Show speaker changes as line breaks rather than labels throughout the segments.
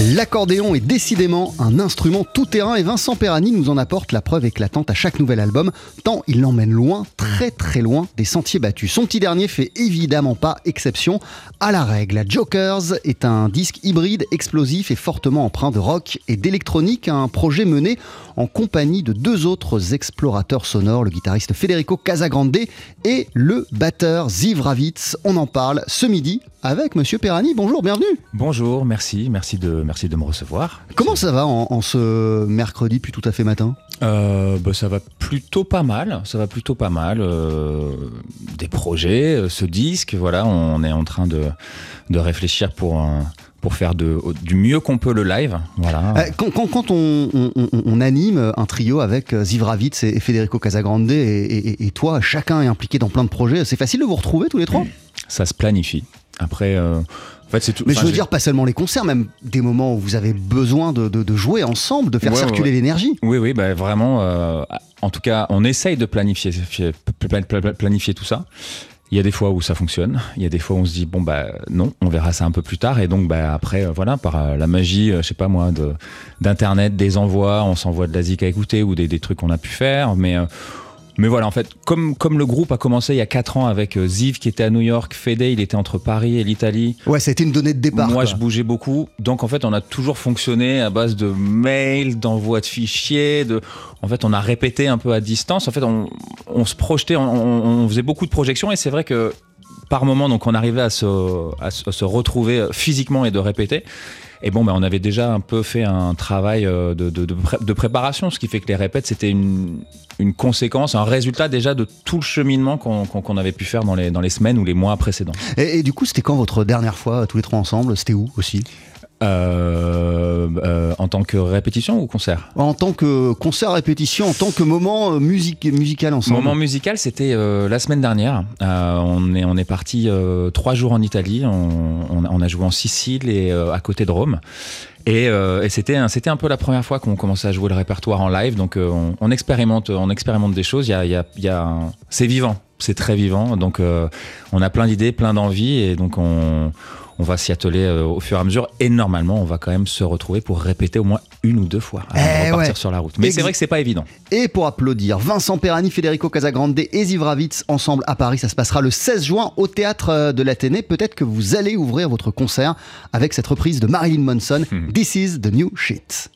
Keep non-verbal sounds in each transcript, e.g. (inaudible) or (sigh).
L'accordéon est décidément un instrument tout-terrain et Vincent Perani nous en apporte la preuve éclatante à chaque nouvel album, tant il l'emmène loin, très très loin des sentiers battus. Son petit dernier fait évidemment pas exception à la règle. Jokers est un disque hybride, explosif et fortement empreint de rock et d'électronique, un projet mené en compagnie de deux autres explorateurs sonores, le guitariste Federico Casagrande et le batteur Ziv Ravitz. On en parle ce midi avec Monsieur Perani. Bonjour, bienvenue.
Bonjour, merci, merci de, merci de me recevoir.
Comment ça va en, en ce mercredi puis tout à fait matin?
Euh, bah, ça va plutôt pas mal, ça va plutôt pas mal. euh, des projets, euh, ce disque, voilà, on est en train de, de réfléchir pour, un- pour faire de, du mieux qu'on peut le live. Voilà.
Quand, quand- quand on, on- anime un trio avec Ziv Ravitz et, et Federico Casagrande et, et- et toi, chacun est impliqué dans plein de projets, c'est facile de vous retrouver tous les trois?
Ça se planifie. Après, euh, en fait, c'est tout.
Mais je veux dire, pas seulement les concerts, même des moments où vous avez besoin de, de- de jouer ensemble, de faire
Ouais,
circuler
ouais.
l'énergie.
Oui, oui, bah, vraiment. euh, en tout cas, on essaye de planifier, pla- pla- planifier tout ça. Il y a des fois où ça fonctionne, il y a des fois où on se dit bon bah non, on verra ça un peu plus tard et donc bah après euh, voilà par euh, la magie, euh, je sais pas moi, de d'internet, des envois, on s'envoie de la zik à écouter ou des, des trucs qu'on a pu faire, mais mais voilà en fait comme comme le groupe a commencé il y a 4 ans avec euh, Ziv qui était à New York, Fede il était entre Paris et l'Italie,
Ouais, ça a été une donnée de départ.
moi,
quoi.
je bougeais beaucoup. Donc, en fait, on a toujours fonctionné à base de mails, d'envoi de fichiers. De... En fait, on a répété un peu à distance. En fait, on, on se projetait, on, faisait beaucoup de projections. Et c'est vrai que par moment, donc, on arrivait à se, à se, à se retrouver physiquement et de répéter. Et bon, ben, on avait déjà un peu fait un travail euh, de, de, de pré- de préparation, ce qui fait que les répètes, c'était une, conséquence, un résultat déjà de tout le cheminement qu'on avait pu faire dans les, semaines ou les mois précédents.
Et du coup, c'était quand votre dernière fois, tous les trois ensemble? C'était où aussi?
Euh, euh, en tant que répétition ou concert
En tant que concert répétition, en tant que moment euh, musique, musical ensemble
Moment musical, c'était euh, la semaine dernière. Euh, on est on est parti euh, trois jours en Italie. On, on a- on a joué en Sicile et euh, à côté de Rome. Et, euh, et c'était un, c'était un peu la première fois qu'on commençait à jouer le répertoire en live. Donc euh, on, on expérimente on expérimente des choses. Il y a, y a, y a un- c'est vivant, c'est très vivant. Donc euh, on a plein d'idées, plein d'envies et donc on on va s'y atteler euh, au fur et à mesure et normalement on va quand même se retrouver pour répéter au moins une ou deux fois avant
Eh
de repartir
ouais.
sur la route. Mais c'est vrai que c'est pas évident.
Et pour applaudir Vincent Perani, Federico Casagrande et Ziv Ravitz ensemble à Paris, ça se passera le 16 juin au théâtre euh, de l'Athénée. Peut-être que vous allez ouvrir votre concert avec cette reprise de Marilyn Manson,
Hmm.
This is the new shit.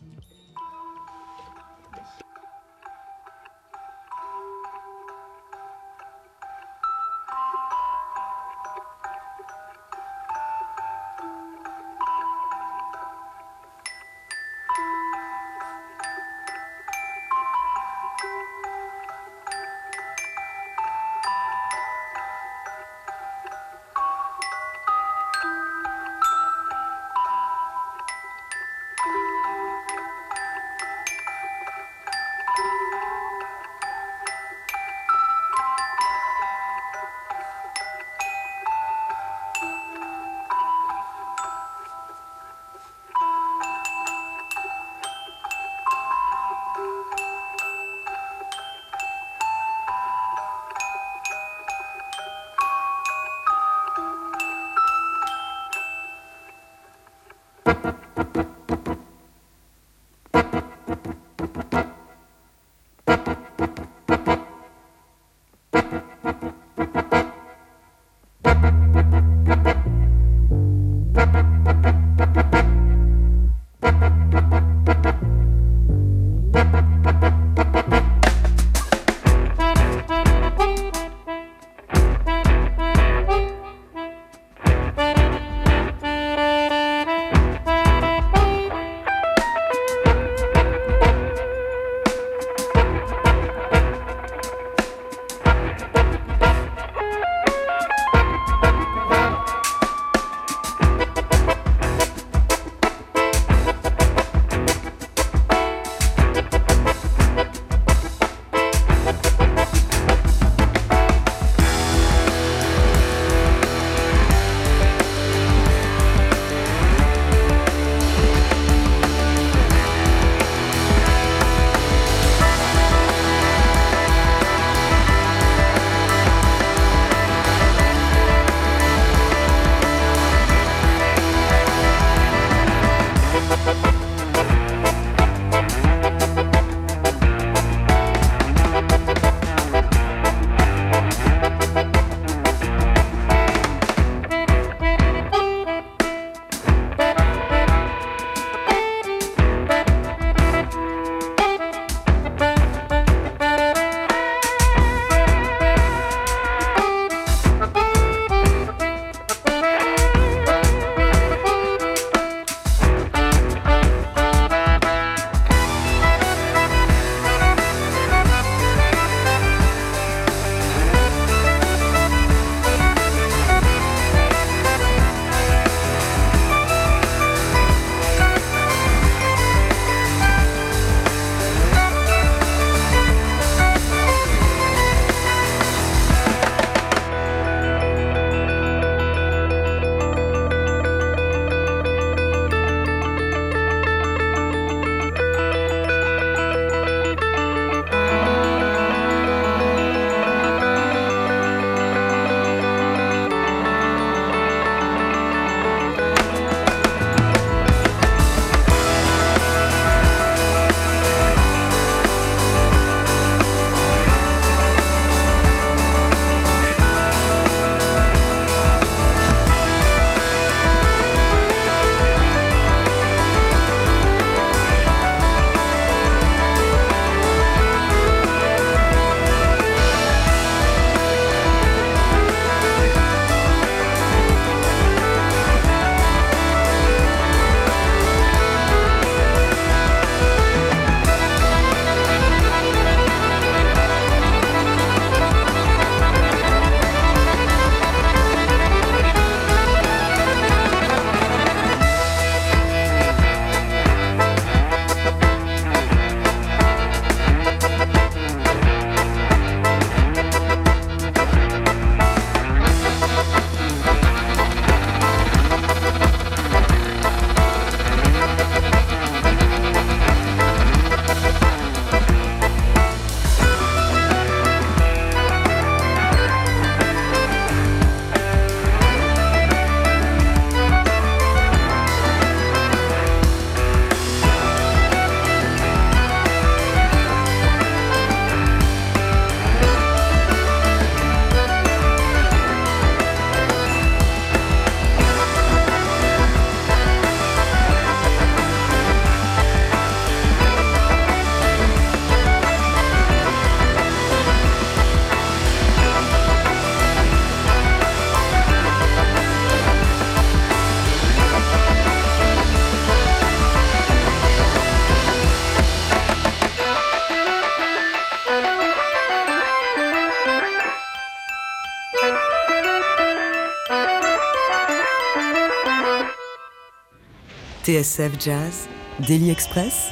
TSF Jazz, Daily Express,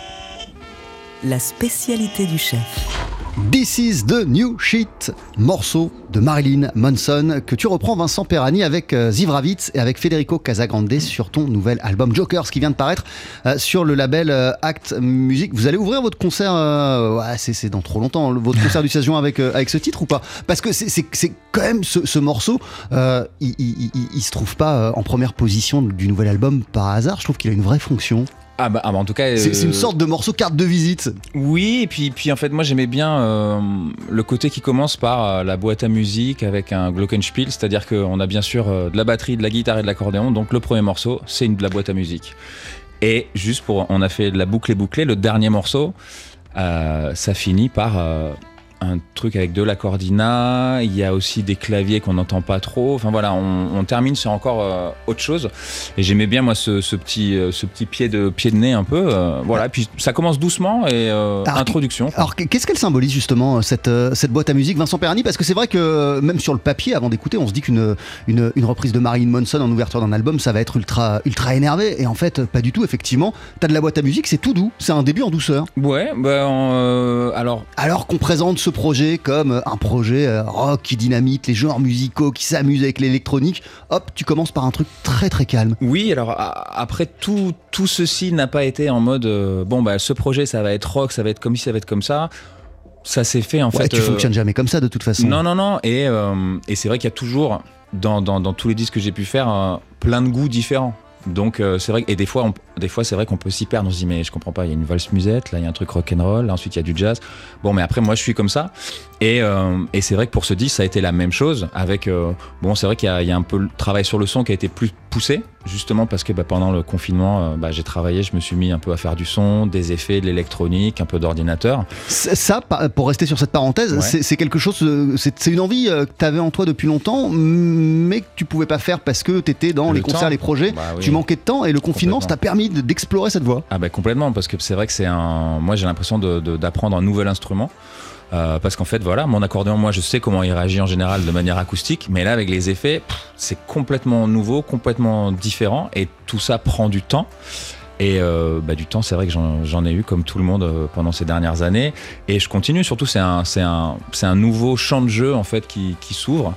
la spécialité du chef.
This is the new shit, morceau de Marilyn Manson que tu reprends Vincent Perani avec euh, Ziv Ravitz et avec Federico Casagrande sur ton nouvel album Jokers qui vient de paraître euh, sur le label euh, Act Music. Vous allez ouvrir votre concert, c'est, dans trop longtemps, votre concert du 16 juin avec, avec ce titre ou pas? Parce que c'est, quand même ce, ce morceau, il, il, il- il se trouve pas en première position du nouvel album par hasard. Je trouve qu'il a une vraie fonction.
Ah bah, ah bah, en tout cas.
C'est, une
euh,
sorte de morceau carte de visite.
Oui, et puis, puis en fait, moi j'aimais bien euh, le côté qui commence par euh, la boîte à musique avec un glockenspiel, c'est-à-dire qu'on a bien sûr de la batterie, de la guitare et de l'accordéon, donc le premier morceau, c'est de la boîte à musique. Et juste pour, on a fait de la boucle et bouclée, le dernier morceau, ça finit par un truc avec de l'accordina, il y a aussi des claviers qu'on n'entend pas trop, enfin voilà, on, on termine sur encore euh, autre chose. Et j'aimais bien moi ce, ce petit, euh, ce petit pied de, pied de nez un peu, euh, voilà, puis ça commence doucement et
Alors,
introduction. quoi.
Alors qu'est-ce qu'elle symbolise justement cette, cette boîte à musique Vincent Perani Parce que c'est vrai que même sur le papier, avant d'écouter, on se dit qu'une une, une reprise de Marilyn Manson en ouverture d'un album, ça va être ultra, ultra énervé. Et en fait, pas du tout, effectivement. T'as de la boîte à musique, c'est tout doux. C'est un début en douceur.
Ouais, bah, alors
Alors qu'on présente ce projet comme un projet euh, rock qui dynamite les genres musicaux, qui s'amuse avec l'électronique, hop, tu commences par un truc très très calme.
oui, alors après tout, tout ceci n'a pas été en mode euh, bon bah ce projet ça va être rock, ça va être comme ci, ça va être comme ça. Ça s'est fait en
Ouais,
fait.
tu
euh,
fonctionnes jamais comme ça de toute façon.
Non, non, non. Et, euh, et c'est vrai qu'il y a toujours, dans, dans, dans tous les disques que j'ai pu faire, plein de goûts différents. Donc c'est vrai que- et des fois on- des fois c'est vrai qu'on peut s'y perdre. On se dit mais je comprends pas il y a une valse musette là il y a un truc rock and roll ensuite il y a du jazz. Bon mais après moi je suis comme ça. Et, euh, et c'est vrai que pour ce disque ça a été la même chose avec euh, bon c'est vrai qu'il y, a- il y a un peu le travail sur le son qui a été plus poussé justement parce que bah, pendant le confinement euh, bah, j'ai travaillé je me suis mis un peu à faire du son des effets de l'électronique un peu d'ordinateur.
Ça, pour rester sur cette parenthèse,
Ouais.
c'est quelque chose, c'est une envie que tu avais en toi depuis longtemps, mais que tu pouvais pas faire parce que tu étais dans
Le
les concerts, les projets,
Bah oui.
tu manquais de temps et le confinement, ça t'a permis de- d'explorer cette voie.
Ah bah complètement parce que c'est vrai que c'est un moi j'ai l'impression d'apprendre un nouvel instrument. Euh, parce qu'en fait voilà mon accordéon moi je sais comment il réagit en général de manière acoustique mais là avec les effets c'est complètement nouveau complètement différent et tout ça prend du temps. Et euh, bah, du temps c'est vrai que j'en ai eu comme tout le monde euh, pendant ces dernières années. Et je continue surtout c'est un un un nouveau champ de jeu en fait qui, qui s'ouvre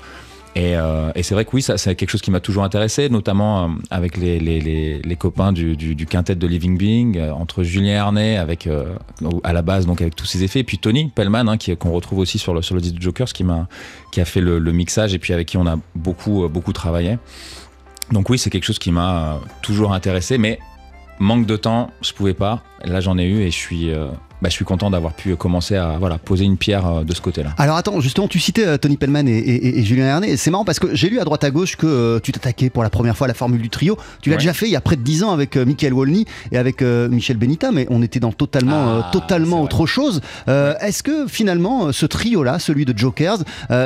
et, euh, et c'est vrai que oui, c'est quelque chose qui m'a toujours intéressé, notamment euh, avec les, copains du, quintet de Living Being, euh, entre Julien euh, à la base donc avec tous ses effets, et puis Tony Pellman hein, qu'on retrouve aussi sur le sur le disque Jokers qui m'a qui a fait le, le mixage et puis avec qui on a beaucoup beaucoup travaillé. Donc oui, c'est quelque chose qui m'a toujours intéressé, mais manque de temps, je pouvais pas. Là, j'en ai eu et je suis bah, je suis content d'avoir pu commencer à voilà poser une pierre euh, de ce côté-là.
Alors attends, justement, tu citais euh, Tony Pellman et, et- et Julien Hernet. et C'est marrant parce que j'ai lu à droite à gauche que euh, tu t'attaquais pour la première fois à la formule du trio. Tu l'as
Ouais.
déjà fait il y a près de 10 ans avec euh, Michael Wolny et avec euh, Michel Benita, mais on était dans totalement,
Ah,
totalement autre chose. Est-ce que finalement, ce trio-là, celui de Jokers,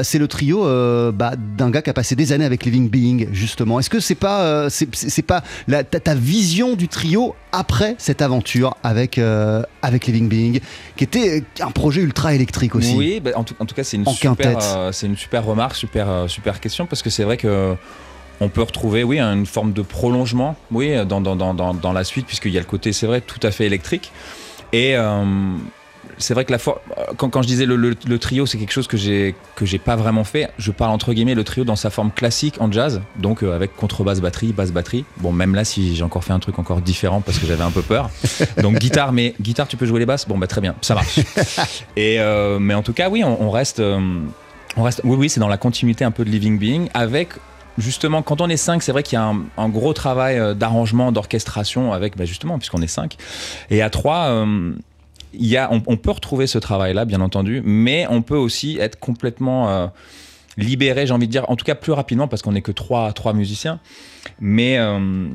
c'est le trio bah, d'un gars qui a passé des années avec Living Being, justement? Est-ce que c'est pas, c'est pas la- ta, ta vision du trio après cette aventure avec, avec Living Being, qui était un projet ultra électrique aussi
Oui, bah, en, tout, en tout cas, c'est une,
En
super, euh, c'est une super remarque, super, euh, super question, parce que c'est vrai que on peut retrouver, oui, une forme de prolongement, oui, dans, dans, dans, dans, dans la suite, puisqu'il y a le côté, c'est vrai, tout à fait électrique. Et euh, c'est vrai que la for- quand, quand je disais le, le- le trio, c'est quelque chose que j'ai que j'ai pas vraiment fait. Je parle entre guillemets le trio dans sa forme classique en jazz, donc euh, avec contrebasse batterie, basse batterie. Bon, même là, si j'ai encore fait un truc encore différent parce que j'avais un peu peur. (laughs) Donc guitare, mais guitare, tu peux jouer les basses? Bon, bah très bien, ça marche. (laughs) Et euh, mais en tout cas, oui, on, on reste, euh, on reste. Oui, oui, c'est dans la continuité un peu de Living Being avec. Justement, quand on est 5, c'est vrai qu'il y a un, un gros travail d'arrangement, d'orchestration avec, bah, justement, puisqu'on est 5. Et à 3, y a, on, peut retrouver ce travail-là, bien entendu, mais on peut aussi être complètement euh, libéré, j'ai envie de dire, en tout cas plus rapidement, parce qu'on n'est que trois, trois musiciens, mais euh,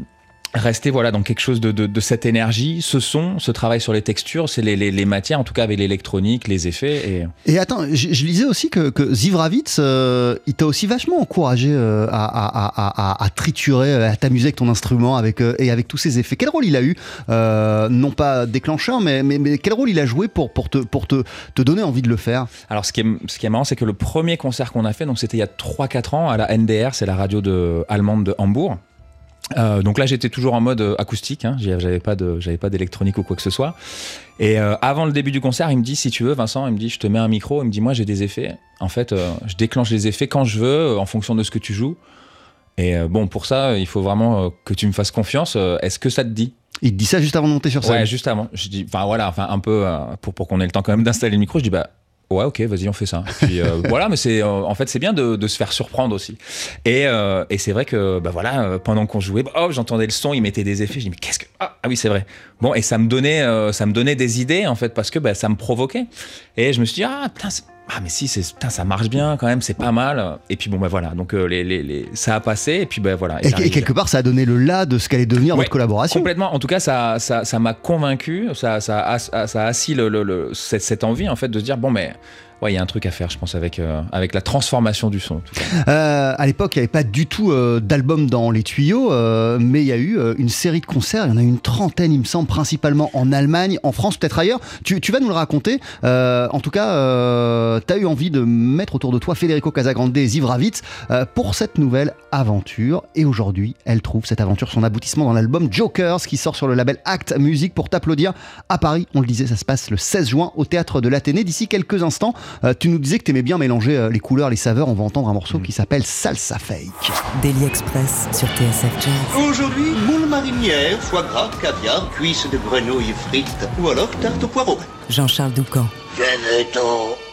rester voilà, dans quelque chose de, de, de cette énergie, ce son, ce travail sur les textures, c'est les, les, les matières, en tout cas avec l'électronique, les effets. Et...
Et attends, je, je lisais aussi que, que Ziv Ravitz, euh, il t'a aussi vachement encouragé euh, à, à- à- à- à triturer, à t'amuser avec ton instrument avec, euh, et avec tous ces effets. Quel rôle il a eu Euh, Non pas déclencheur, mais, mais, mais quel rôle il a joué pour, pour, te, pour te, te donner envie de le faire?
Alors, ce qui est, ce qui est marrant, c'est que le premier concert qu'on a fait, donc c'était il y a 3-4 ans à la NDR, c'est la radio de, allemande de Hambourg. Euh, donc là, j'étais toujours en mode euh, acoustique. Hein. J'avais pas de, j'avais pas d'électronique ou quoi que ce soit. Et euh, avant le début du concert, il me dit si tu veux, Vincent, il me dit je te mets un micro. Il me dit moi j'ai des effets. En fait, euh, je déclenche les effets quand je veux, en fonction de ce que tu joues. Et bon, pour ça, il faut vraiment que tu me fasses confiance. Est-ce que ça te dit?
Il te dit ça juste avant de monter sur scène.
Ouais, juste avant. Je dis, enfin voilà, enfin un peu pour pour qu'on ait le temps quand même d'installer le micro. Je dis bah. Ouais, ok, vas-y, on fait ça. Et puis euh, (laughs) voilà, mais c'est euh, en fait c'est bien de, de se faire surprendre aussi. Et, euh, et c'est vrai que bah voilà, pendant qu'on jouait, oh, j'entendais le son, il mettait des effets. Je dis mais qu'est-ce que ah, ah oui c'est vrai. Bon et ça me donnait euh, ça me donnait des idées en fait parce que bah, ça me provoquait. Et je me suis dit ah putain c'est- ah mais si c'est putain ça marche bien quand même c'est pas mal. Et puis bon bah voilà donc euh, les, les, les- ça a passé et puis bah voilà.
Et, quelque part, ça a donné le là de ce qu'allait devenir
Ouais,
votre collaboration.
Complètement. En tout cas, ça, ça, ça m'a convaincu. Ça, ça, a, ça a assis le, le- le- cette, cette envie en fait de se dire bon mais ouais, il y a un truc à faire, je pense, avec euh, avec la transformation du son.
Euh, à l'époque, il n'y avait pas du tout euh, d'album dans les tuyaux, euh, mais il y a eu euh, une série de concerts. Il y en a eu une trentaine, il me semble, principalement en Allemagne, en France, peut-être ailleurs. Tu, tu vas nous le raconter. Euh, en tout cas, tu as eu envie de mettre autour de toi Federico Casagrande et Ziv Ravitz pour cette nouvelle aventure. Et aujourd'hui, elle trouve cette aventure son aboutissement dans l'album Jokers qui sort sur le label Act Music pour t'applaudir à Paris. On le disait, ça se passe le 16 juin au théâtre de l'Athénée. D'ici quelques instants, euh, tu nous disais que tu aimais bien mélanger euh, les couleurs, les saveurs. On va entendre un morceau qui s'appelle Salsa Fake.
Daily Express sur TSF Jazz.
Aujourd'hui, moule marinière, foie gras, caviar, cuisses de grenouille frites ou alors tarte au poireau.
Jean-Charles Doucan.
Venez-t'en.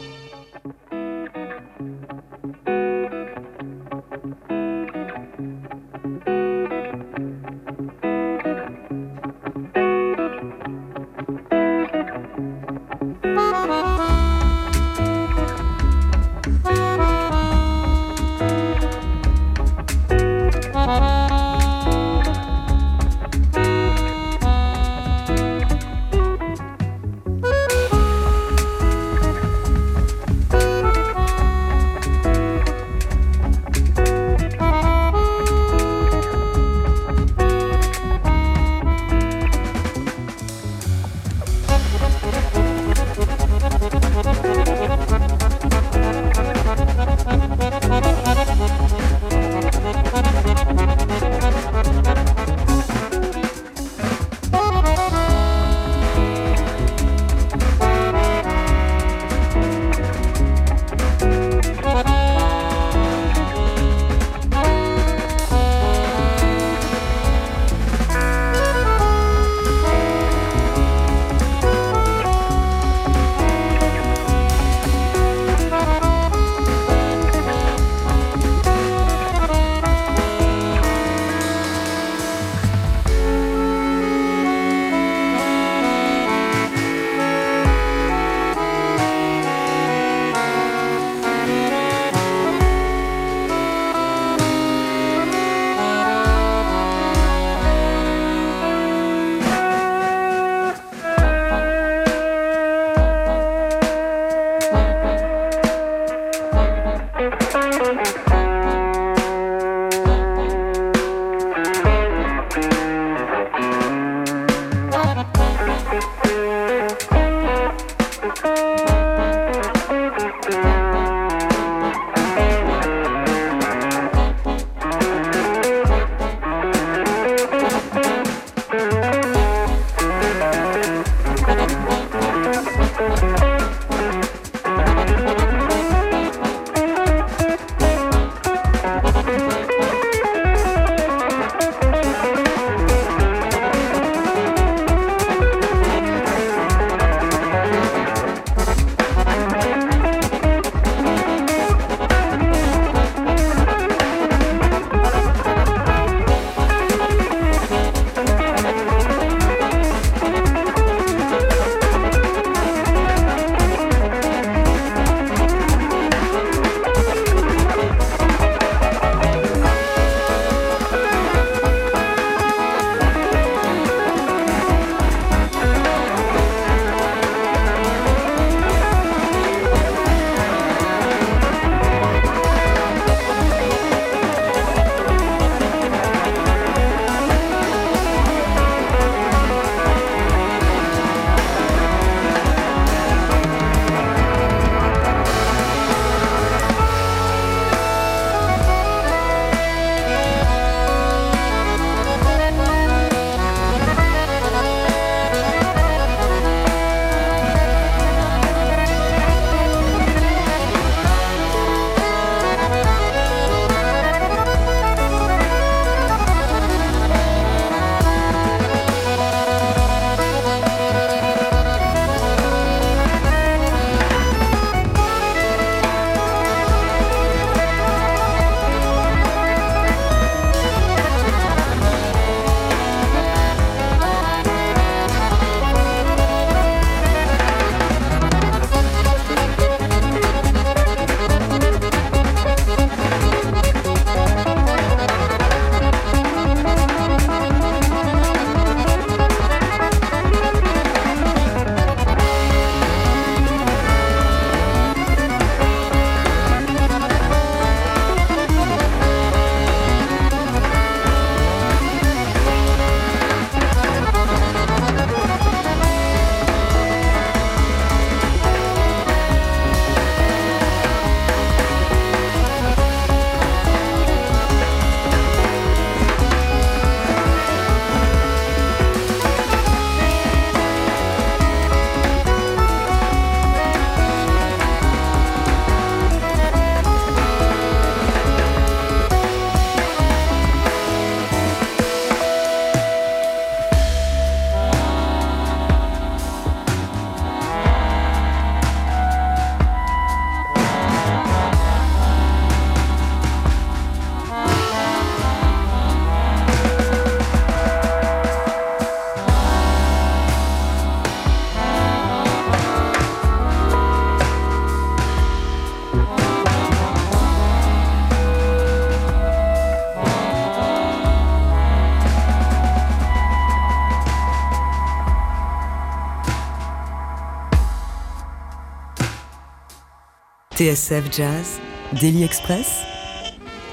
TSF Jazz, Daily Express,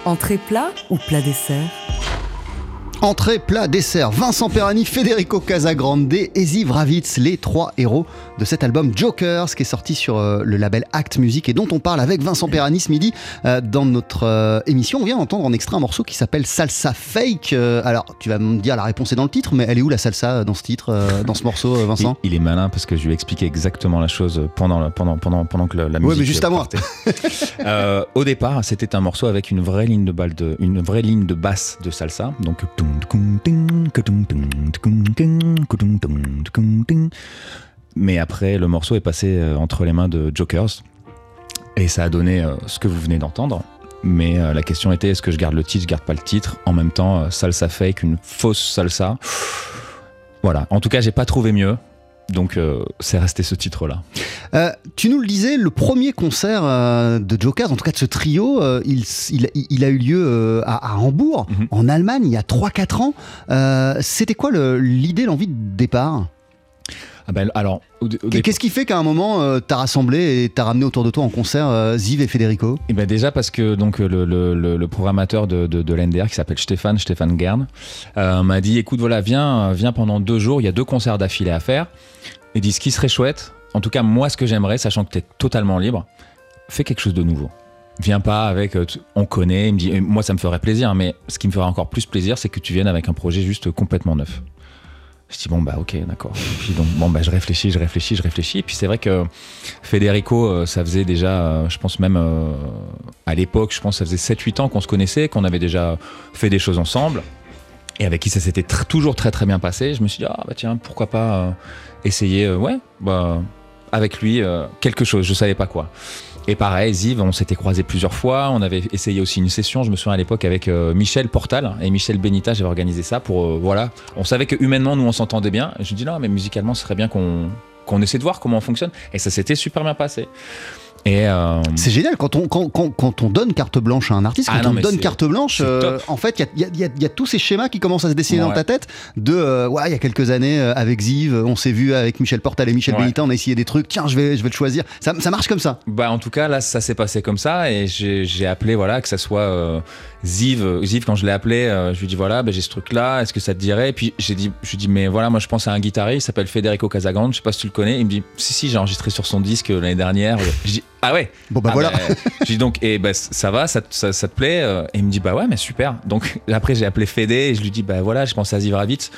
entrée plat ou plat dessert?
Entrée, plat, dessert, Vincent Perani, Federico Casagrande et Ziv Ravitz, les trois héros de cet album Jokers qui est sorti sur euh, le label Act Music et dont on parle avec Vincent Perani ce midi euh, dans notre euh, émission. On vient d'entendre en extrait un morceau qui s'appelle Salsa Fake. Alors, tu vas me dire la réponse est dans le titre, mais elle est où la salsa dans ce titre, dans ce morceau, Vincent?
Il, il est malin parce que je lui ai expliqué exactement la chose pendant, le- pendant, pendant, pendant que la, la musique.
Ouais, mais juste
partait. (laughs) Euh, au départ, c'était un morceau avec une vraie ligne de balle de, une vraie ligne de basse de salsa. Donc. Mais après, le morceau est passé euh, entre les mains de Jokers et ça a donné euh, ce que vous venez d'entendre. Mais euh, la question était est-ce que je garde le titre, je garde pas le titre? En même temps, salsa fake, une fausse salsa. Voilà. En tout cas, j'ai pas trouvé mieux. Donc, euh, c'est resté ce titre-là.
Euh, tu nous le disais, le premier concert euh, de Jokers, en tout cas de ce trio, euh, il, il- il a eu lieu euh, à, à Hambourg,
Mhm.
en Allemagne, il y a 3-4 ans. Euh, C'était quoi le- l'idée, l'envie de départ?
Ah ben, alors,
Qu'est-ce qui fait qu'à un moment, euh, t'as rassemblé et t'as ramené autour de toi en concert euh, Ziv et Federico?
Eh ben déjà parce que donc le, le, le, le programmateur de, de, de l'NDR qui s'appelle Stéphane, Stéphane Gern, euh, m'a dit écoute voilà viens, viens pendant deux jours, il y a deux concerts d'affilée à faire. Il dit ce qui serait chouette, en tout cas moi ce que j'aimerais, sachant que tu es totalement libre, fais quelque chose de nouveau. Viens pas avec on connaît, il me dit moi ça me ferait plaisir, mais ce qui me ferait encore plus plaisir c'est que tu viennes avec un projet juste complètement neuf. Je dis bon bah ok d'accord. Puis donc bon bah je réfléchis, je réfléchis, je réfléchis. Puis c'est vrai que Federico, euh, ça faisait déjà, euh, je pense même euh, à l'époque, je pense ça faisait 7-8 ans qu'on se connaissait, qu'on avait déjà fait des choses ensemble, et avec qui ça s'était toujours très très bien passé. Je me suis dit, ah bah tiens, pourquoi pas essayer, ouais, bah, avec lui, quelque chose, je savais pas quoi. Et pareil, Ziv, on s'était croisés plusieurs fois, on avait essayé aussi une session, je me souviens à l'époque avec euh, Michel Portal. Et Michel Benita, j'avais organisé ça pour, euh, voilà, on savait que humainement nous on s'entendait bien, je dis non mais musicalement ce serait bien qu'on qu'on essaie de voir comment on fonctionne, et ça s'était super bien passé. Euh,
C'est génial quand on, quand, quand- quand on donne carte blanche à un artiste,
Ah
quand
non,
on donne carte blanche, euh, en fait, il y a, il y a- il y a- y a tous ces schémas qui commencent à se dessiner dans ta tête. De, euh, ouais, il y a quelques années, euh, avec Ziv, on s'est vu avec Michel Portal et Michel
Ouais.
Benita, on a essayé des trucs, tiens, je vais, je vais le choisir. Ça, ça marche comme ça.
Bah en tout cas là ça s'est passé comme ça et j'ai j'ai appelé voilà que ça soit euh, Ziv Ziv quand je l'ai appelé euh, je lui dis voilà bah, j'ai ce truc là est-ce que ça te dirait? Et puis j'ai dit je lui dis mais voilà moi je pense à un guitariste il s'appelle Federico Casagrande je sais pas si tu le connais il me dit si si j'ai enregistré sur son disque euh, l'année dernière (laughs) je dis ah ouais?
Bon, bah
Ah
voilà.
je dis donc et bah ça va ça, te- ça, ça te plaît euh, et il me dit bah ouais mais super donc (laughs) après j'ai appelé Fede et je lui dis bah voilà je pense à Ziv Ravitz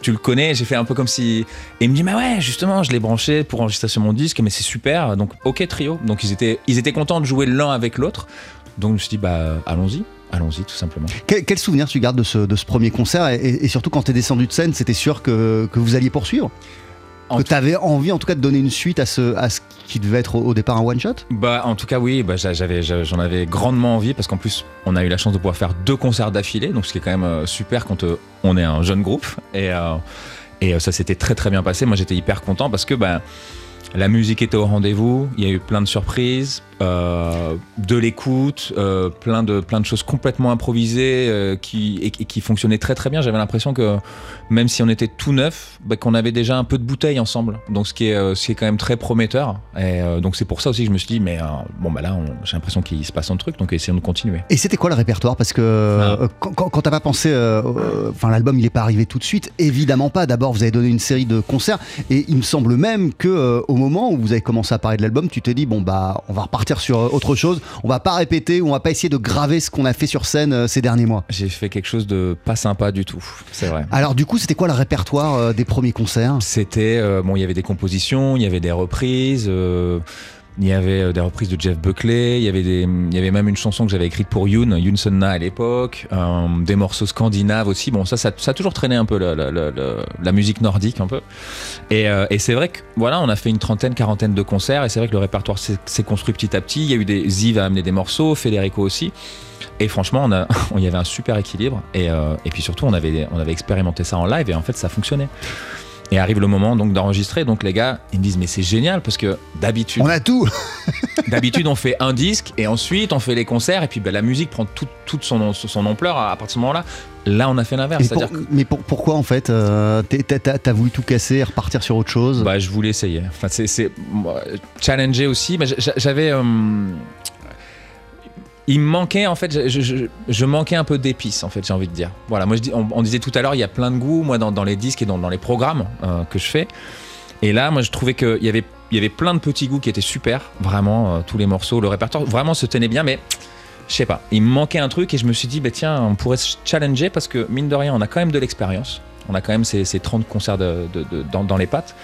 tu le connais, j'ai fait un peu comme si. Et il me dit, mais ouais, justement, je l'ai branché pour enregistrer sur mon disque, mais c'est super. Donc, ok, trio. Donc, ils étaient, ils étaient contents de jouer l'un avec l'autre. Donc, je me suis dit, bah, allons-y, allons-y, tout simplement.
Quel, quel souvenir tu gardes de ce, de ce premier concert et, surtout quand t'es descendu de scène, c'était sûr que, que vous alliez poursuivre?
En
Que
tout-
t'avais envie en tout cas de donner une suite à ce, à ce qui devait être au, au départ un one-shot?
Bah, en tout cas, oui, bah, j'avais, j'en avais grandement envie parce qu'en plus, on a eu la chance de pouvoir faire deux concerts d'affilée, donc ce qui est quand même euh, super quand euh, on est un jeune groupe. Et, euh, et ça s'était très très bien passé. Moi, j'étais hyper content parce que bah, la musique était au rendez-vous, il y a eu plein de surprises, euh, de l'écoute, euh, plein, de, plein de choses complètement improvisées euh, qui, et, et qui fonctionnaient très très bien. J'avais l'impression que même si on était tout neuf, bah, qu'on avait déjà un peu de bouteille ensemble. Donc ce qui est, ce qui est quand même très prometteur. Et donc c'est pour ça aussi que je me suis dit, mais bon bah là, j'ai l'impression qu'il se passe un truc, donc essayons de continuer.
Et c'était quoi le répertoire? Parce que
Ah.
quand, quand- quand t'as pas pensé, enfin l'album il est pas arrivé tout de suite, évidemment pas. D'abord vous avez donné une série de concerts et il me semble même que au moment où vous avez commencé à parler de l'album, tu t'es dit bon bah on va repartir sur euh, autre chose, on va pas répéter ou on va pas essayer de graver ce qu'on a fait sur scène euh, ces derniers mois.
J'ai fait quelque chose de pas sympa du tout, c'est vrai.
Alors du coup c'était quoi le répertoire euh, des premiers concerts?
C'était euh, bon, il y avait des compositions, il y avait des reprises. euh, il y avait euh, des reprises de Jeff Buckley, il y avait il y avait même une chanson que j'avais écrite pour Yoon, Yoon Sunna à l'époque, euh, des morceaux scandinaves aussi. Bon, ça, ça, a toujours traîné un peu la, musique nordique un peu. Et, euh, et c'est vrai que voilà, on a fait une trentaine, quarantaine de concerts et c'est vrai que le répertoire s'est construit petit à petit. Il y a eu des Ziv a amené des morceaux, Federico aussi. Et franchement, on a, (laughs) il y avait un super équilibre. Et, et puis surtout, on avait, on avait expérimenté ça en live et en fait, ça fonctionnait. Et arrive le moment donc d'enregistrer. Donc les gars, ils me disent mais c'est génial parce que d'habitude,
On a tout. (laughs) (laughs)
d'habitude on fait un disque et ensuite on fait les concerts et puis ben, la musique prend tout- toute son, son ampleur à, à partir de ce moment-là. Là on a fait l'inverse,
mais pour- pourquoi en fait euh, t'as- voulu tout casser et repartir sur autre chose?
Bah, je voulais essayer. Enfin, c'est, challenger aussi. Mais j'a- j'avais. euh, il manquait en fait, je, manquais un peu d'épices en fait, j'ai envie de dire. Voilà, moi on, disait tout à l'heure, il y a plein de goûts, moi dans, les disques et dans, les programmes euh, que je fais. Et là, moi je trouvais qu'il y avait, plein de petits goûts qui étaient super, vraiment, euh, tous les morceaux, le répertoire vraiment se tenait bien, mais je sais pas, il manquait un truc et je me suis dit, bah, tiens, on pourrait se challenger parce que mine de rien, on a quand même de l'expérience, on a quand même ces, ces 30 concerts dans, les pattes.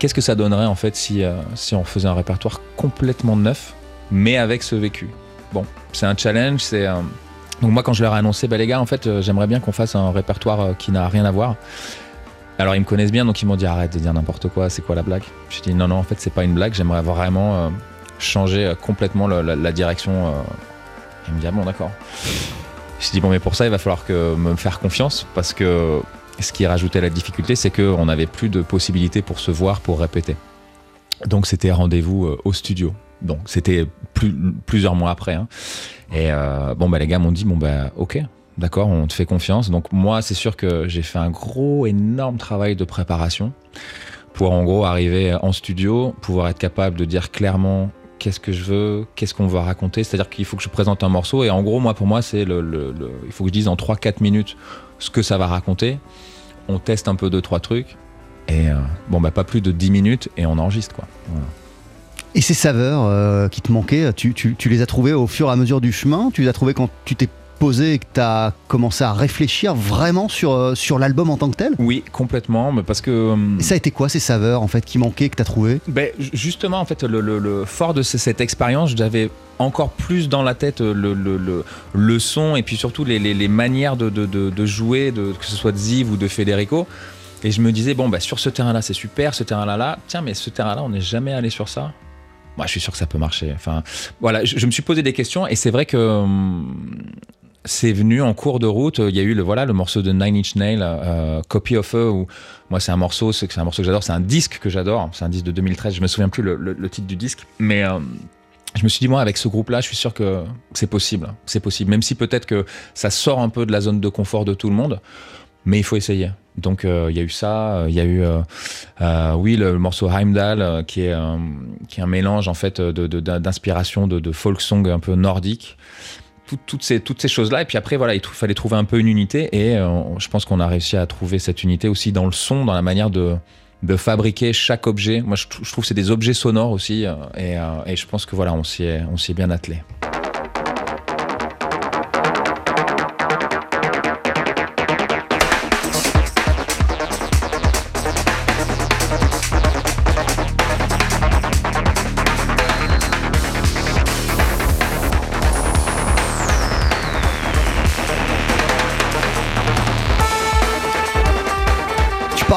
Qu'est-ce que ça donnerait en fait euh, si on faisait un répertoire complètement neuf, mais avec ce vécu? Bon, c'est un challenge, c'est. euh, Donc moi quand je leur ai annoncé, bah les gars, en fait, euh, j'aimerais bien qu'on fasse un répertoire euh, qui n'a rien à voir. Alors ils me connaissent bien, donc ils m'ont dit arrête de dire n'importe quoi, c'est quoi la blague? J'ai dit non non, en fait c'est pas une blague, j'aimerais vraiment changer complètement la, direction. euh. Il me dit ah bon d'accord. J'ai dit bon mais pour ça il va falloir que me faire confiance parce que ce qui rajoutait la difficulté c'est qu'on n'avait plus de possibilités pour se voir, pour répéter. Donc c'était rendez-vous au studio. Donc c'était plus- plusieurs mois après. hein. Et euh, bon bah les gars m'ont dit bon bah ok, d'accord, on te fait confiance. Donc moi c'est sûr que j'ai fait un gros énorme travail de préparation pour en gros arriver en studio, pouvoir être capable de dire clairement qu'est-ce que je veux, qu'est-ce qu'on va raconter. C'est-à-dire qu'il faut que je présente un morceau et en gros moi pour moi c'est il faut que je dise en 3-4 minutes ce que ça va raconter. On teste un peu deux trois trucs et euh, bon bah pas plus de 10 minutes et on enregistre quoi. Voilà.
Et ces saveurs euh, qui te manquaient, tu, tu- tu les as trouvées au fur et à mesure du chemin? Tu les as trouvées quand tu t'es posé et que tu as commencé à réfléchir vraiment sur, euh, sur l'album en tant que tel?
Oui, complètement, mais parce que. hum,
Et ça a été quoi ces saveurs en fait qui manquaient, que tu as trouvé
ben, ju- justement, en fait, le, le- le fort de ce- cette expérience, j'avais encore plus dans la tête le, le, le- le son et puis surtout les, les- les manières de, de- de- de jouer, que ce soit de Ziv ou de Federico. Et je me disais, bon, bah, sur ce terrain-là, c'est super, ce terrain-là, là, tiens, mais ce terrain-là, on n'est jamais allé sur ça. Moi, je suis sûr que ça peut marcher. Enfin, voilà, je, me suis posé des questions et c'est vrai que hum, c'est venu en cours de route. Il y a eu le voilà le morceau de Nine Inch Nails, euh, Copy of Her, où moi c'est un morceau, c'est un morceau que j'adore, c'est un disque que j'adore, c'est un disque de 2013. Je me souviens plus le, titre du disque, mais euh, je me suis dit moi avec ce groupe-là, je suis sûr que c'est possible, c'est possible. Même si peut-être que ça sort un peu de la zone de confort de tout le monde, mais il faut essayer. Donc euh, il y a eu ça, euh, il y a eu euh, oui le, morceau Heimdall qui est qui est un mélange en fait d'inspiration de, de folk song un peu nordique. Tout- toutes ces toutes ces choses là et puis après voilà il fallait trouver un peu une unité et je pense qu'on a réussi à trouver cette unité aussi dans le son, dans la manière de de fabriquer chaque objet. Moi je, trou- je trouve que c'est des objets sonores aussi et, et je pense que voilà on on s'y est bien attelé.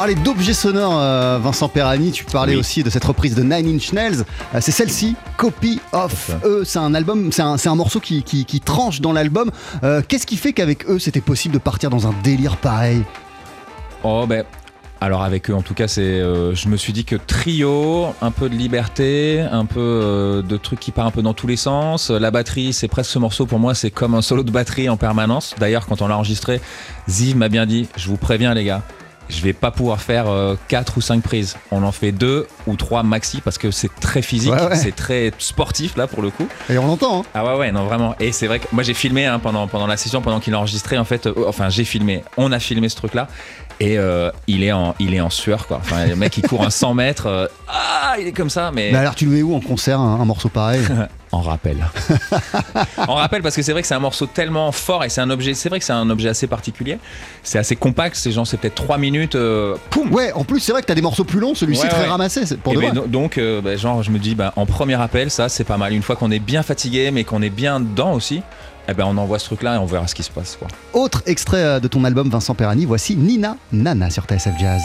Parlais d'objets sonores, euh, Vincent Perani, tu parlais
Oui.
aussi de cette reprise de Nine Inch Nails. Euh, c'est celle-ci, Copy of Eux. C'est un album, c'est un, morceau qui, qui- qui tranche dans l'album. Euh, Qu'est-ce qui fait qu'avec eux, c'était possible de partir dans un délire pareil?
Oh ben alors avec eux en tout cas c'est je me suis dit que trio, un peu de liberté, un peu de trucs qui part un peu dans tous les sens. La batterie c'est presque ce morceau pour moi c'est comme un solo de batterie en permanence. D'ailleurs quand on l'a enregistré, Ziv m'a bien dit je vous préviens les gars. Je vais pas pouvoir faire 4 ou 5 prises. On en fait 2 ou 3 maxi parce que c'est très physique,
Ouais, ouais.
c'est très sportif là pour le coup.
Et on l'entend, hein
Ah ouais ouais non vraiment et c'est vrai que moi j'ai filmé hein, pendant pendant la session pendant qu'il a enregistré en fait euh, enfin j'ai filmé on a filmé ce truc là et euh, il est en il est en sueur quoi enfin le mec il court un 100 mètres euh, ah il est comme ça mais
Mais alors, tu le mets où en concert, un, un morceau pareil? (laughs)
en rappel (laughs) en rappel parce que c'est vrai que c'est un morceau tellement fort et c'est un objet c'est vrai que c'est un objet assez particulier c'est assez compact c'est genre c'est peut-être 3 minutes euh, poum
Ouais, en plus, c'est vrai que t'as des morceaux plus longs, celui-ci
Ouais,
très
ouais.
ramassé, c'est pour
Et
de
ben,
vrai.
donc, euh, bah, genre, je me dis, bah, en premier appel, ça, c'est pas mal. Une fois qu'on est bien fatigué, mais qu'on est bien dedans aussi, eh ben, on envoie ce truc-là et on verra ce qui se passe. Quoi.
Autre extrait euh, de ton album, Vincent Perani, voici Nina Nana sur TSF Jazz.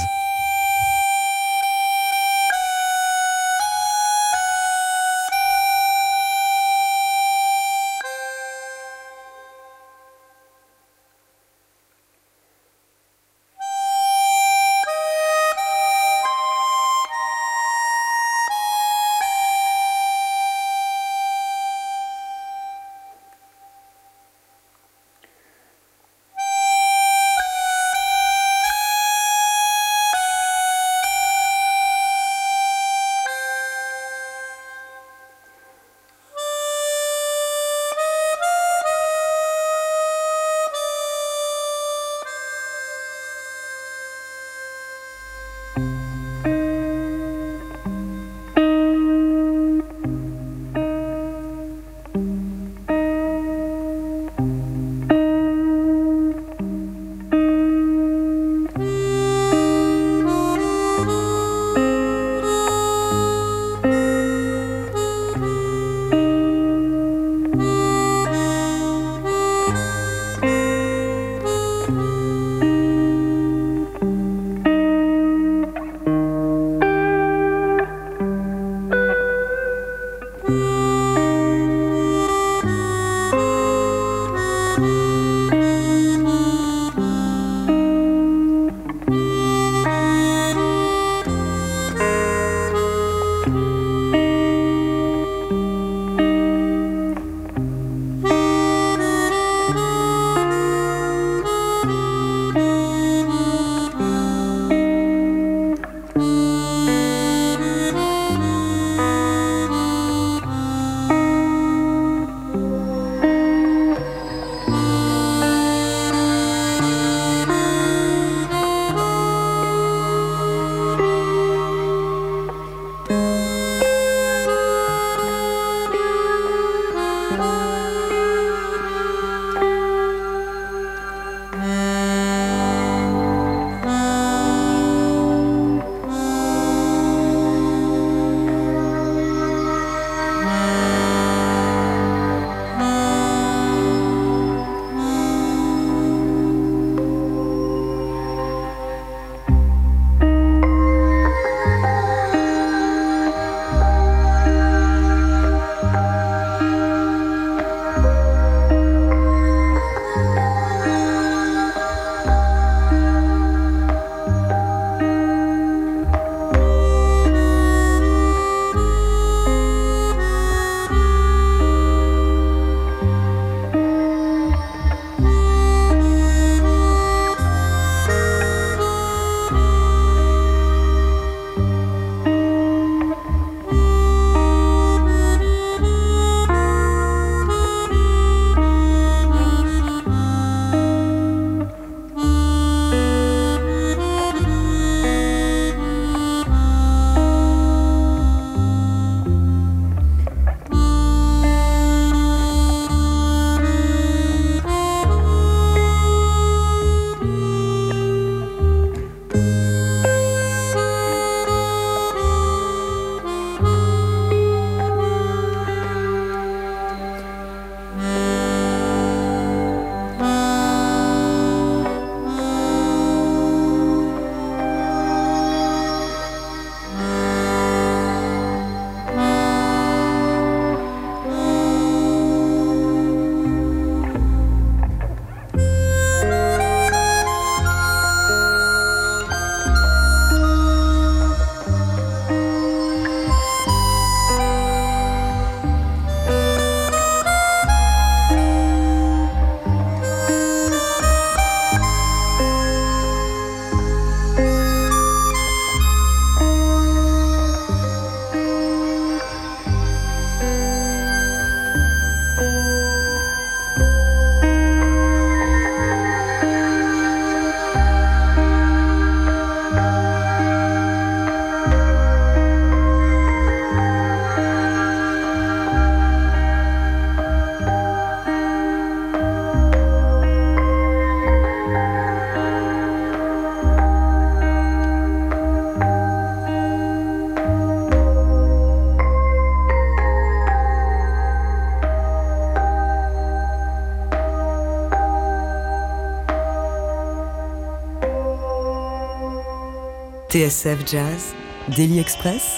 TSF Jazz, Daily Express,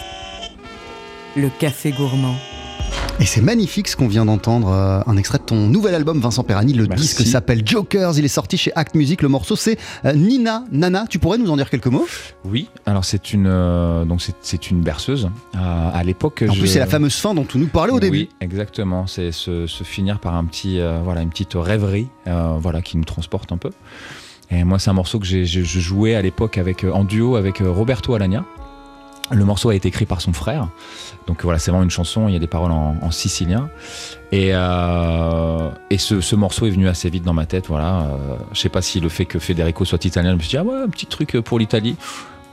le café gourmand.
Et c'est magnifique ce qu'on vient d'entendre, euh, un extrait de ton nouvel album Vincent Perani. Le
Merci.
disque s'appelle Jokers, il est sorti chez Act Music. Le morceau c'est euh, Nina Nana. Tu pourrais nous en dire quelques mots?
Oui, alors c'est une, euh, donc c'est, c'est une berceuse. Euh, à l'époque,
En
je-
plus c'est la fameuse fin dont tu nous parlais au début.
Oui, exactement. C'est se, se finir par un petit, euh, voilà, une petite rêverie, euh, voilà, qui nous transporte un peu. Et moi, c'est un morceau que j'ai, je, jouais à l'époque avec, euh, en duo avec euh, Roberto Alagna. Le morceau a été écrit par son frère. Donc voilà, c'est vraiment une chanson, il y a des paroles en, en sicilien. Et, euh, et ce, ce morceau est venu assez vite dans ma tête. Voilà. Euh, je sais pas si le fait que Federico soit italien, je me suis dit, ah ouais, un petit truc pour l'Italie.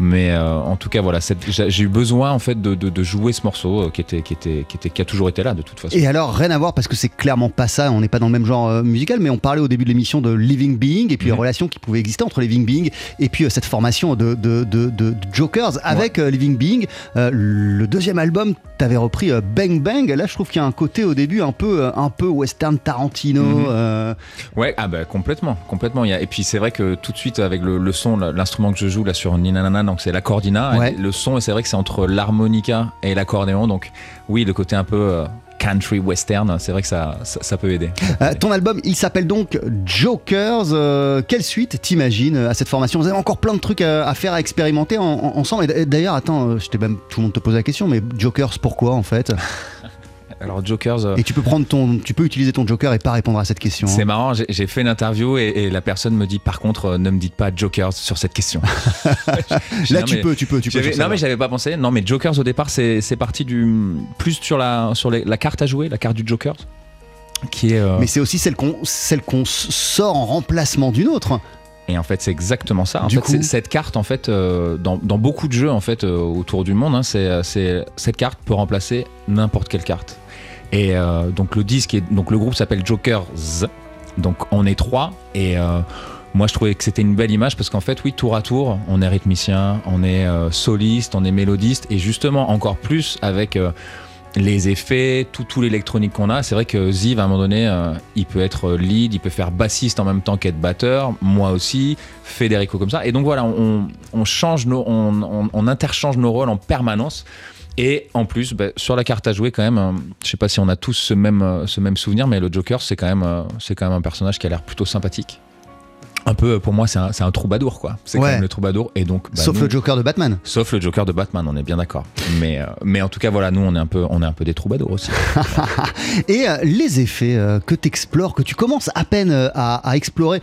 Mais euh, en tout cas, voilà, j'ai eu besoin en fait de, de- de jouer ce morceau euh, qui, était, qui, était, qui, était, qui a toujours été là de toute façon.
Et alors, rien à voir parce que c'est clairement pas ça, on n'est pas dans le même genre euh, musical, mais on parlait au début de l'émission de Living Being et puis
Mhm.
la relation qui pouvait exister entre Living Being et puis cette formation de, de, de- Jokers avec Living Being. Le deuxième album, t'avais repris Bang Bang. Là, je trouve qu'il y a un côté au début un peu, un peu western Tarantino.
Mhm. Ouais, ah bah complètement, complètement. Il y a- Et puis c'est vrai que tout de suite avec le, le son, l'instrument que je joue là sur Ninanana, donc c'est l'accordina.
Ouais.
Le son, et c'est vrai que c'est entre l'harmonica et l'accordéon. Donc oui, le côté un peu euh, country western, c'est vrai que ça, ça, ça peut aider.
Euh, ton album, il s'appelle donc Jokers. Euh, quelle suite t'imagines à cette formation? Vous avez encore plein de trucs à, à faire, à expérimenter en- en- ensemble. Et d'ailleurs, attends, je même tout le monde te pose la question, mais Jokers, pourquoi en fait?
Alors Jokers. euh,
Et tu peux prendre ton, tu peux utiliser ton Joker et pas répondre à cette question. hein.
C'est marrant, j'ai fait une interview et, et la personne me dit par contre euh, ne me dites pas Jokers sur cette question. (laughs) (laughs)
Là,
non,
tu
mais-
peux, tu peux, tu peux.
Non mais j'avais pas pensé. Non mais Jokers au départ c'est parti du plus sur la sur les- la carte à jouer, la carte du Jokers, qui est euh,
Mais c'est aussi celle qu'on, celle qu'on sort en remplacement d'une autre.
et en fait c'est exactement ça. En
Du
fait,
coup-
cette carte en fait euh, dans, dans beaucoup de jeux en fait euh, autour du monde, hein, c'est cette carte peut remplacer n'importe quelle carte. Et euh, donc le disque donc le groupe s'appelle Jokers. Donc on est trois et euh, moi je trouvais que c'était une belle image parce qu'en fait oui tour à tour on est rythmicien, on est euh, soliste, on est mélodiste et justement encore plus avec les effets, tout, tout l'électronique qu'on a. C'est vrai que Ziv, à un moment donné, il peut être lead, il peut faire bassiste en même temps qu'être batteur, moi aussi, Federico comme ça. Et donc voilà, on, change on interchange nos rôles en permanence. Et en plus, bah, sur la carte à jouer, quand même, euh, je sais pas si on a tous ce même, euh, souvenir, mais le Joker, euh, c'est quand même un personnage qui a l'air plutôt sympathique. Un peu, pour moi, c'est un, c'est un troubadour, quoi. C'est
Ouais.
quand même le troubadour. Et donc, bah,
Sauf
nous-
le Joker de Batman.
Sauf le Joker de Batman, on est bien d'accord. Mais, euh, mais en tout cas, voilà, nous, on est un peu, on est un peu des troubadours aussi. (laughs)
Et euh, les effets euh, que tu explores, que tu commences à peine à, à explorer,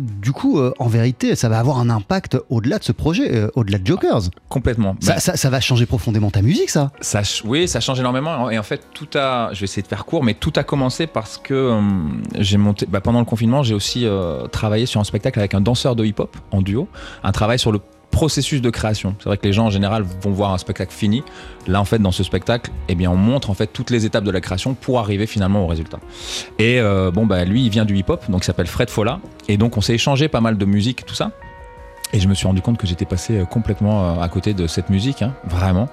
du coup, en vérité, ça va avoir un impact au-delà de ce projet, au-delà de Jokers.
Complètement.
Ça,
Bah,
ça- ça va changer profondément ta musique, ça.
Ça, oui, ça change énormément. Et en fait, tout a. Je vais essayer de faire court, mais tout a commencé parce que j'ai monté. bah, pendant le confinement, j'ai aussi travaillé sur un spectacle avec un danseur de hip-hop en duo. Un travail sur le processus de création. C'est vrai que les gens en général vont voir un spectacle fini. Là, en fait, dans ce spectacle, eh bien, on montre en fait toutes les étapes de la création pour arriver finalement au résultat. Et euh, bon, bah, lui, il vient du hip-hop, donc il s'appelle Fred Folla. Et donc, on s'est échangé pas mal de musique, tout ça. Et je me suis rendu compte que j'étais passé euh, complètement euh, à côté de cette musique, hein, vraiment.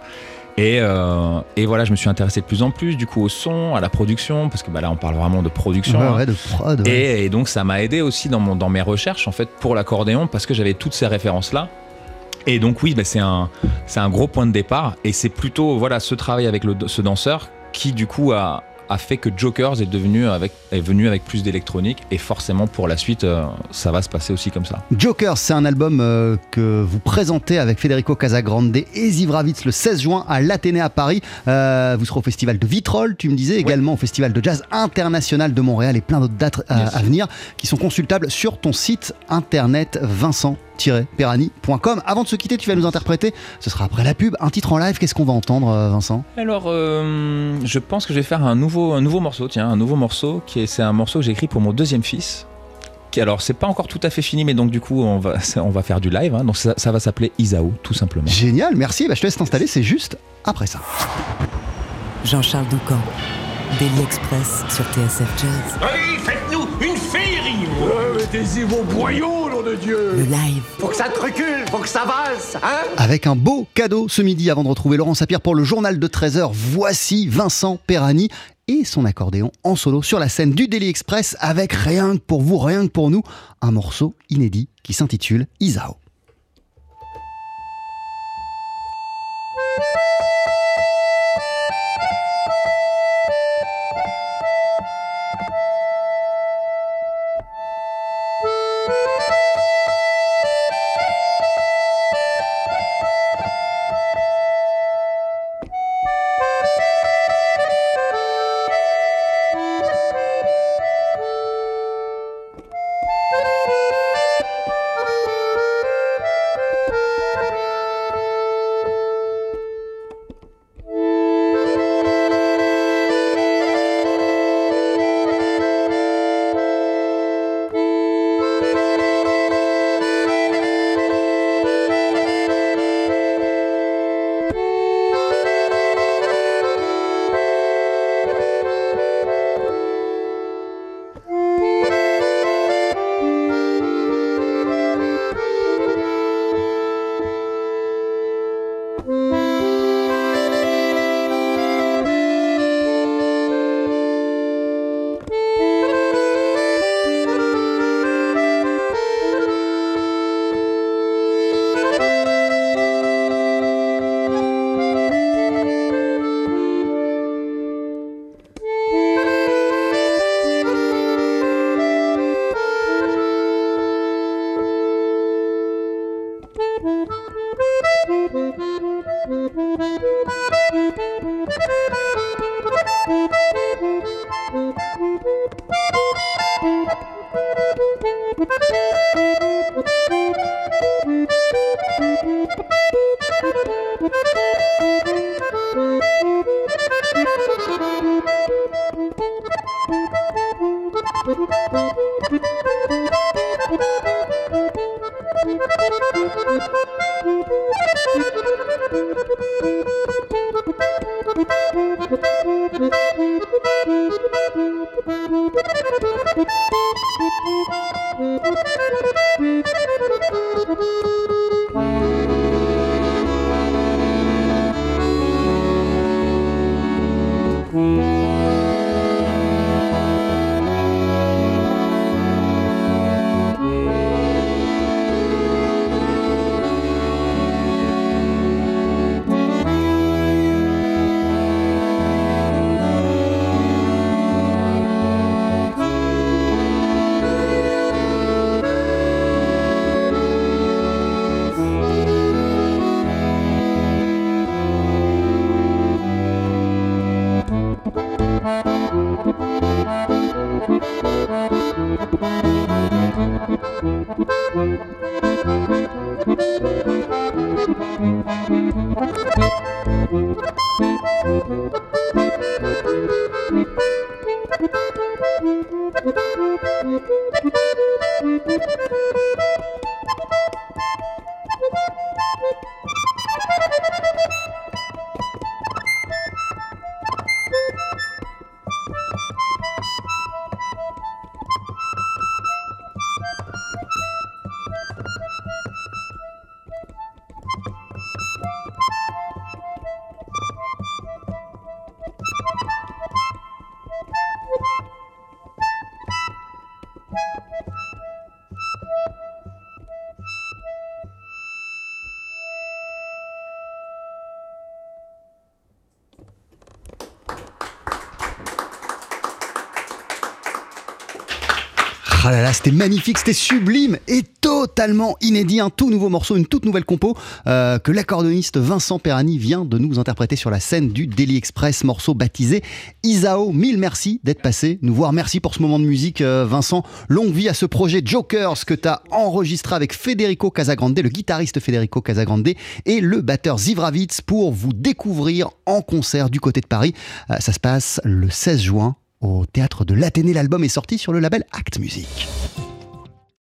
Et, euh, et voilà, je me suis intéressé de plus en plus du coup au son, à la production, parce que bah, là on parle vraiment de production.
Ouais,
hein.
ouais, de prod. ouais.
Et, et donc ça m'a aidé aussi dans, mon, dans mes recherches en fait pour l'accordéon parce que j'avais toutes ces références là. Et donc oui, bah, c'est un, c'est un gros point de départ et c'est plutôt voilà ce travail avec le, ce danseur qui du coup a, a fait que Jokers est devenu avec, est venu avec plus d'électronique et forcément pour la suite euh, ça va se passer aussi comme ça.
Jokers, c'est un album euh, que vous présentez avec Federico Casagrande et Ziv Ravitz le 16 juin à l'Athénée à Paris. Euh, vous serez au festival de Vitrolles, tu me disais, également au festival de jazz international de Montréal et plein d'autres dates à,
Yes.
à venir qui sont consultables sur ton site internet vincent-perani.com. Avant de se quitter, tu vas nous interpréter, ce sera après la pub, un titre en live. Qu'est-ce qu'on va entendre, euh, Vincent?
Alors, euh, je pense que je vais faire un nouveau, un nouveau morceau, tiens, un nouveau morceau, qui est, c'est un morceau que j'ai écrit pour mon deuxième fils. Qui, alors, c'est pas encore tout à fait fini, mais donc du coup, on va, (laughs) on va faire du live. hein. donc ça, ça va s'appeler Isao, tout simplement.
Génial, merci. Bah, je te laisse t'installer, c'est juste après ça.
Jean-Charles Doucan, Daily Express sur TSF Jazz,
Allez,
Mettez-y vos boyaux, nom de Dieu
le live.
Faut que ça te recule, faut que ça valse, hein
Avec un beau cadeau ce midi avant de retrouver Laurent Sapir pour le journal de 13h. Voici Vincent Perani et son accordéon en solo sur la scène du Daily Express avec rien que pour vous, rien que pour nous, un morceau inédit qui s'intitule Isao. Thank (laughs) you. Ah là c'était magnifique, c'était sublime et totalement inédit. Un tout nouveau morceau, une toute nouvelle compo euh, que l'accordéoniste Vincent Perani vient de nous interpréter sur la scène du Daily Express, morceau baptisé Isao. Mille merci d'être passé nous voir. Merci pour ce moment de musique, euh, Vincent. Longue vie à ce projet Jokers que tu enregistré avec Federico Casagrande, le guitariste Federico Casagrande et le batteur Zivravitz pour vous découvrir en concert du côté de Paris. Euh, ça se passe le 16 juin au théâtre de l'Athénée. L'album est sorti sur le label Act Music.